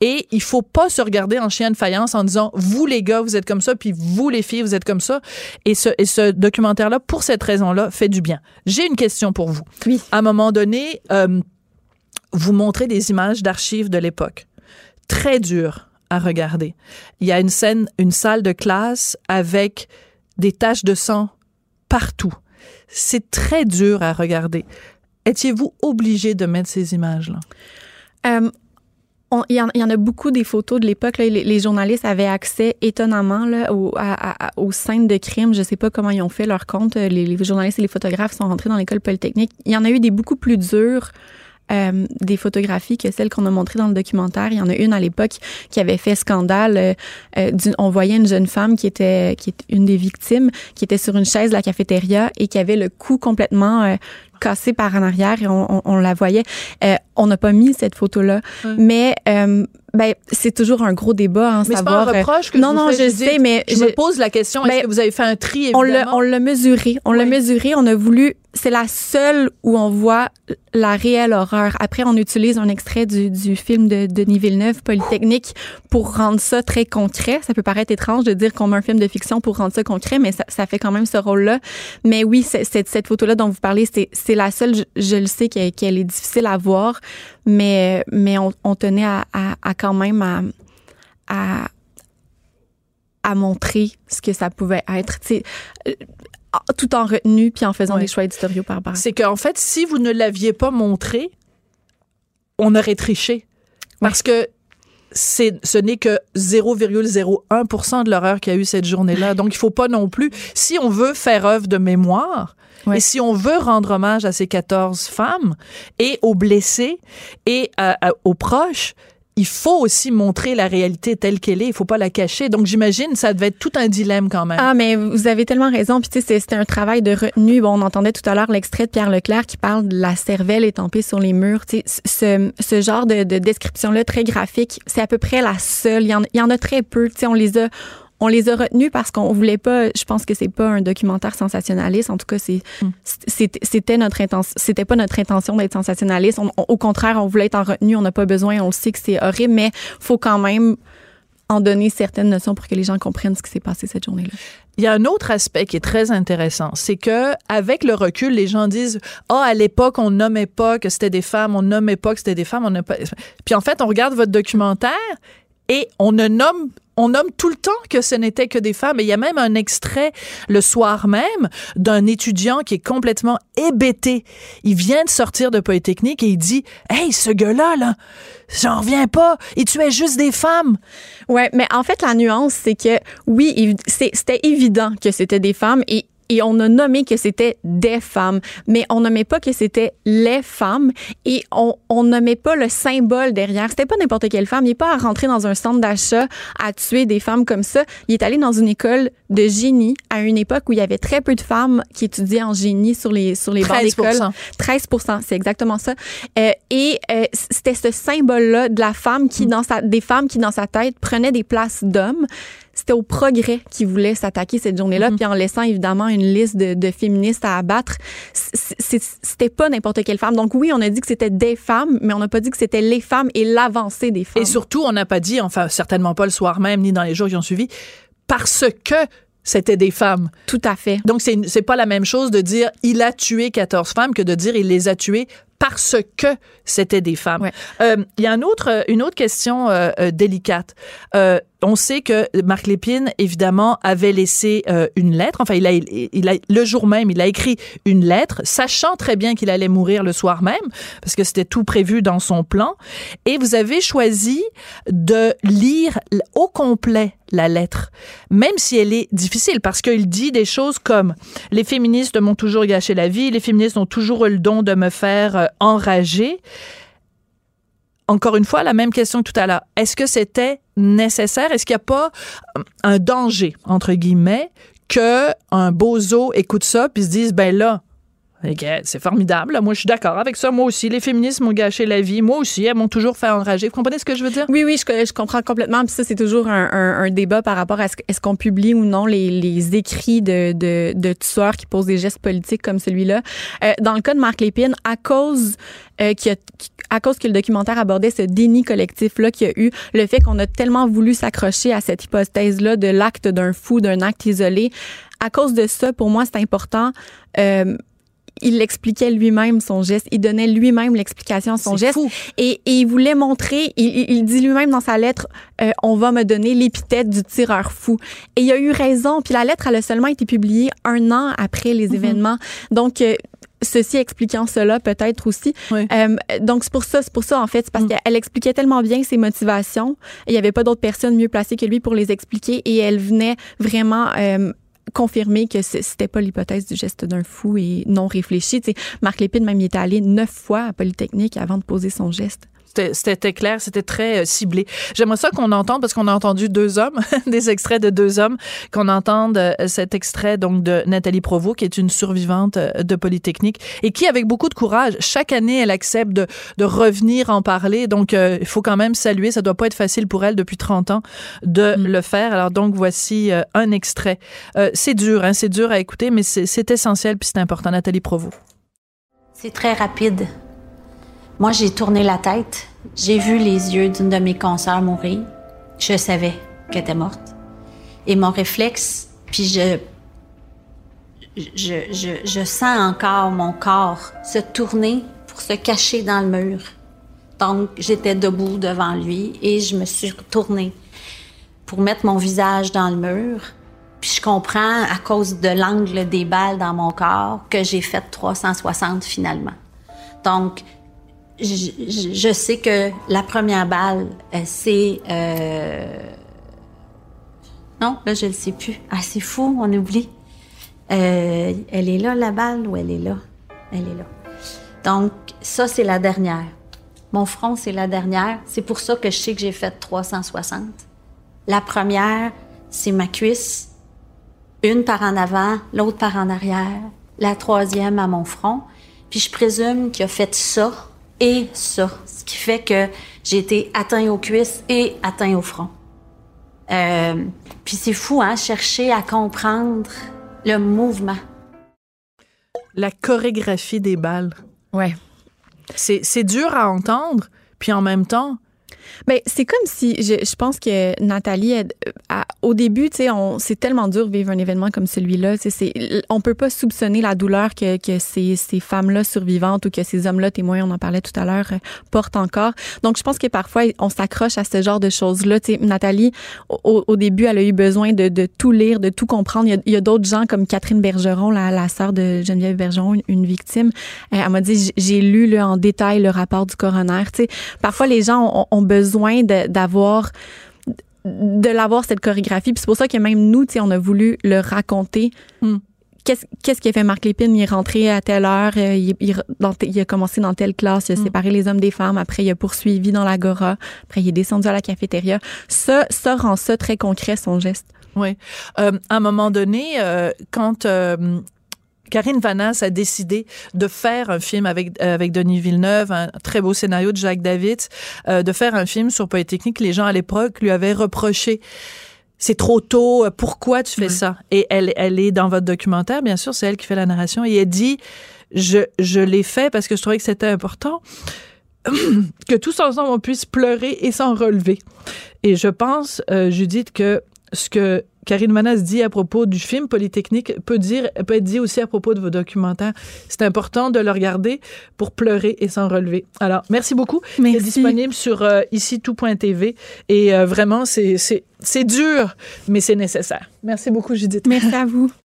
et il faut pas se regarder en chien de faïence en disant vous les gars vous êtes comme ça puis vous les filles vous êtes comme ça. Et ce, et ce documentaire là pour cette raison là fait du bien. J'ai une question pour vous. Oui. À un moment donné euh, vous montrez des images d'archives de l'époque. Très dur à regarder. Il y a une scène, une salle de classe avec des taches de sang partout. C'est très dur à regarder. Étiez-vous obligé de mettre ces images-là? Euh, Il y, en- a beaucoup des photos de l'époque. Les, les journalistes avaient accès étonnamment là, aux scènes de crime. Je sais pas comment ils ont fait leur compte. Les, les journalistes et les photographes sont rentrés dans l'école polytechnique. Il y en a eu des beaucoup plus dures. Euh, des photographies que celles qu'on a montrées dans le documentaire. Il y en a une à l'époque qui avait fait scandale. euh, euh, d'une- on voyait une jeune femme qui était, qui est une des victimes, qui était sur une chaise de la cafétéria et qui avait le cou complètement euh, cassé par en arrière et on, on- on la voyait. Euh, on n'a pas mis cette photo-là, mais euh, ben, c'est toujours un gros débat. Hein, Mais c'est pas savoir, un reproche que non, je non, je sais, mais je, me pose la question, est-ce Ben, que vous avez fait un tri, on l'a, évidemment? on l'a mesuré. On l'a mesuré. On a voulu. C'est la seule où on voit la réelle horreur. Après, on utilise un extrait du, du film de Denis Villeneuve, Polytechnique, pour rendre ça très concret. Ça peut paraître étrange de dire qu'on met un film de fiction pour rendre ça concret, mais ça, fait quand même ce rôle-là. Mais oui, cette, cette photo-là dont vous parlez, c'est, la seule. Je, le sais qu'elle, est difficile à voir, mais, mais on, tenait à, à, à quand même à, à à montrer ce que ça pouvait être, euh, tout en retenue puis en faisant Ouais. des choix éditoriaux par ça. C'est qu'en fait, si vous ne l'aviez pas montré, on aurait triché. Parce que c'est, ce n'est que 0,01 de l'horreur qu'il y a eu cette journée-là. Donc, il faut pas non plus, si on veut faire œuvre de mémoire, et si on veut rendre hommage à ces 14 femmes et aux blessés et à- à- aux proches, il faut aussi montrer la réalité telle qu'elle est. Il faut pas la cacher. Donc, j'imagine, ça devait être tout un dilemme quand même. Ah, mais vous avez tellement raison. Puis, tu sais, c'était un travail de retenue. Bon, on entendait tout à l'heure l'extrait de Pierre Leclerc qui parle de la cervelle étampée sur les murs. Tu sais, ce, genre de, de description-là très graphique, c'est à peu près la seule. Il y en, il y en a très peu. Tu sais, on les a. On les a retenus parce qu'on voulait pas. Je pense que c'est pas un documentaire sensationnaliste. En tout cas, c'est c'est- c'était notre intention. C'était pas notre intention d'être sensationnaliste. On- on- au contraire, on voulait être en retenue. On n'a pas besoin. On le sait que c'est horrible, mais faut quand même en donner certaines notions pour que les gens comprennent ce qui s'est passé cette journée-là. Il y a un autre aspect qui est très intéressant, c'est que avec le recul, les gens disent "Ah, à l'époque, on nommait pas que c'était des femmes, on nommait pas que c'était des femmes, on pas." Puis en fait, on regarde votre documentaire et on ne nomme on nomme tout le temps que ce n'était que des femmes. Et il y a même un extrait le soir même d'un étudiant qui est complètement hébété. Il vient de sortir de Polytechnique et il dit Hey, ce gars-là, là, j'en reviens pas. Il tuait juste des femmes. Ouais, mais en fait, la nuance, c'est que oui, c'était évident que c'était des femmes et et on a nommé que c'était des femmes, mais on nommait pas que c'était les femmes et on, on nommait pas le symbole derrière. C'était pas n'importe quelle femme. Il n'est pas à rentrer dans un centre d'achat à tuer des femmes comme ça. Il est allé dans une école de génie à une époque où il y avait très peu de femmes qui étudiaient en génie sur les sur les bancs 13 d'école. 13 c'est exactement ça. Euh, et euh, c'était ce symbole-là de la femme qui, dans sa, des femmes qui, dans sa tête, prenaient des places d'hommes. C'était au progrès qui voulait s'attaquer cette journée-là, puis en laissant évidemment une liste de, de féministes à abattre. C'était pas n'importe quelle femme. Donc oui, on a dit que c'était des femmes, mais on n'a pas dit que c'était les femmes et l'avancée des femmes. Et surtout, on n'a pas dit, enfin certainement pas le soir même ni dans les jours qui ont suivi, parce que c'était des femmes. Tout à fait. Donc c'est c'est pas la même chose de dire il a tué 14 femmes que de dire il les a tuées parce que c'était des femmes. Euh, Il y a un autre, une autre question euh, euh, délicate. On sait que Marc Lépine, évidemment, avait laissé euh, une lettre. Enfin, il a, il a, le jour même, il a écrit une lettre, sachant très bien qu'il allait mourir le soir même, parce que c'était tout prévu dans son plan. Et vous avez choisi de lire au complet la lettre, même si elle est difficile, parce qu'il dit des choses comme les féministes m'ont toujours gâché la vie, les féministes ont toujours eu le don de me faire euh, enrager. Encore une fois, la même question que tout à l'heure. Est-ce que c'était nécessaire? Est-ce qu'il n'y a pas euh, un danger, entre guillemets, que un bozo écoute ça puis se dise, ben là, c'est formidable. Moi, je suis d'accord avec ça. Moi aussi, les féministes m'ont gâché la vie. Moi aussi, elles m'ont toujours fait enrager. Vous comprenez ce que je veux dire? Oui, oui, je, comprends complètement. Puis ça, c'est toujours un, débat par rapport à est-ce qu'on publie ou non les, écrits de, de, tueurs qui posent des gestes politiques comme celui-là. Euh, dans le cas de Marc Lépine, à cause euh, qui a, à cause que le documentaire abordait ce déni collectif-là qu'il y a eu, le fait qu'on a tellement voulu s'accrocher à cette hypothèse-là de l'acte d'un fou, d'un acte isolé, à cause de ça, pour moi, c'est important. Euh, il expliquait lui-même son geste, il donnait lui-même l'explication à son geste Et, il voulait montrer, il, dit lui-même dans sa lettre, euh, on va me donner l'épithète du tireur fou. Et il a eu raison, puis la lettre elle a seulement été publiée un an après les mhm. événements. Donc euh, ceci expliquant cela peut-être aussi. Euh, donc c'est pour ça, c'est pour ça en fait, c'est parce mhm. qu'elle expliquait tellement bien ses motivations. Il n'y avait pas d'autres personnes mieux placées que lui pour les expliquer et elle venait vraiment confirmer que c'était pas l'hypothèse du geste d'un fou et non réfléchi. Marc Lépine, même, il est allé neuf fois à Polytechnique avant de poser son geste. C'était clair, c'était très euh, ciblé. J'aimerais ça qu'on entende, parce qu'on a entendu deux hommes, des extraits de deux hommes, qu'on entende euh, cet extrait donc de Nathalie Provost, qui est une survivante euh, de Polytechnique et qui, avec beaucoup de courage, chaque année, elle accepte de, de revenir en parler. Donc, il faut quand même saluer. Ça doit pas être facile pour elle depuis 30 ans de mm. le faire. Alors donc, voici un extrait. c'est dur, hein, c'est dur à écouter, mais c'est essentiel puis c'est important. Nathalie Provost. C'est très rapide. Moi, j'ai tourné la tête. J'ai vu les yeux d'une de mes consoeurs mourir. Je savais qu'elle était morte. Et mon réflexe, puis je, je, je, je sens encore mon corps se tourner pour se cacher dans le mur. Donc, j'étais debout devant lui et je me suis retournée pour mettre mon visage dans le mur. Puis je comprends, à cause de l'angle des balles dans mon corps, que j'ai fait 360 finalement. Donc, je, sais que la première balle, euh, c'est... Euh... Non, là, je ne le sais plus. Ah, c'est fou, on oublie. Euh, elle est là, la balle, ou elle est là? Elle est là. Donc, ça, c'est la dernière. Mon front, c'est la dernière. C'est pour ça que je sais que j'ai fait 360. La première, c'est ma cuisse. Une par en avant, l'autre par en arrière. La troisième à mon front. Puis je présume qu'il a fait ça et ça, ce qui fait que j'ai été atteint aux cuisses et atteint au front. Euh, puis c'est fou, hein, chercher à comprendre le mouvement. La chorégraphie des balles. Ouais. C'est dur à entendre, puis en même temps, mais c'est comme si, je, je, pense que Nathalie, au début, tu sais, c'est tellement dur de vivre un événement comme celui-là. C'est, on peut pas soupçonner la douleur que, que ces, ces femmes-là survivantes ou que ces hommes-là témoins, on en parlait tout à l'heure, euh, portent encore. Donc, je pense que parfois, on s'accroche à ce genre de choses-là. Tu sais, Nathalie, au, au, début, elle a eu besoin de, de tout lire, de tout comprendre. Il y a, a d'autres gens comme Catherine Bergeron, la, la sœur de Geneviève Bergeron, une, victime. Euh, elle m'a dit, j'ai lu là, en détail le rapport du coroner. Tu sais, parfois, les gens ont, ont besoin besoin d'avoir de, l'avoir cette chorégraphie. Puis c'est pour ça que même nous, on a voulu le raconter. Hmm. Qu'est-ce qu'est-ce qui a fait Marc Lépine? Il est rentré à telle heure, euh, il, il, a commencé dans telle classe, il a hmm. séparé les hommes des femmes, après il a poursuivi dans l'agora, après il est descendu à la cafétéria. Ça, ça rend ça très concret, son geste. Oui. Euh, à un moment donné, euh, quand Karine Vanasse a décidé de faire un film avec, euh, avec Denis Villeneuve, un très beau scénario de Jacques David, euh, de faire un film sur Polytechnique. Les gens à l'époque lui avaient reproché c'est trop tôt, pourquoi tu fais ça? Et elle, elle est dans votre documentaire, bien sûr, c'est elle qui fait la narration, et elle dit, je, je l'ai fait parce que je trouvais que c'était important que tous ensemble on puisse pleurer et s'en relever. Et je pense, euh, Judith, que ce que Karine Manas dit à propos du film Polytechnique peut dire peut être dit aussi à propos de vos documentaires. C'est important de le regarder pour pleurer et s'en relever. Alors, merci beaucoup. Merci. C'est disponible sur euh, ici tout.tv et euh, vraiment c'est c'est c'est dur mais c'est nécessaire. Merci beaucoup Judith. Merci à vous.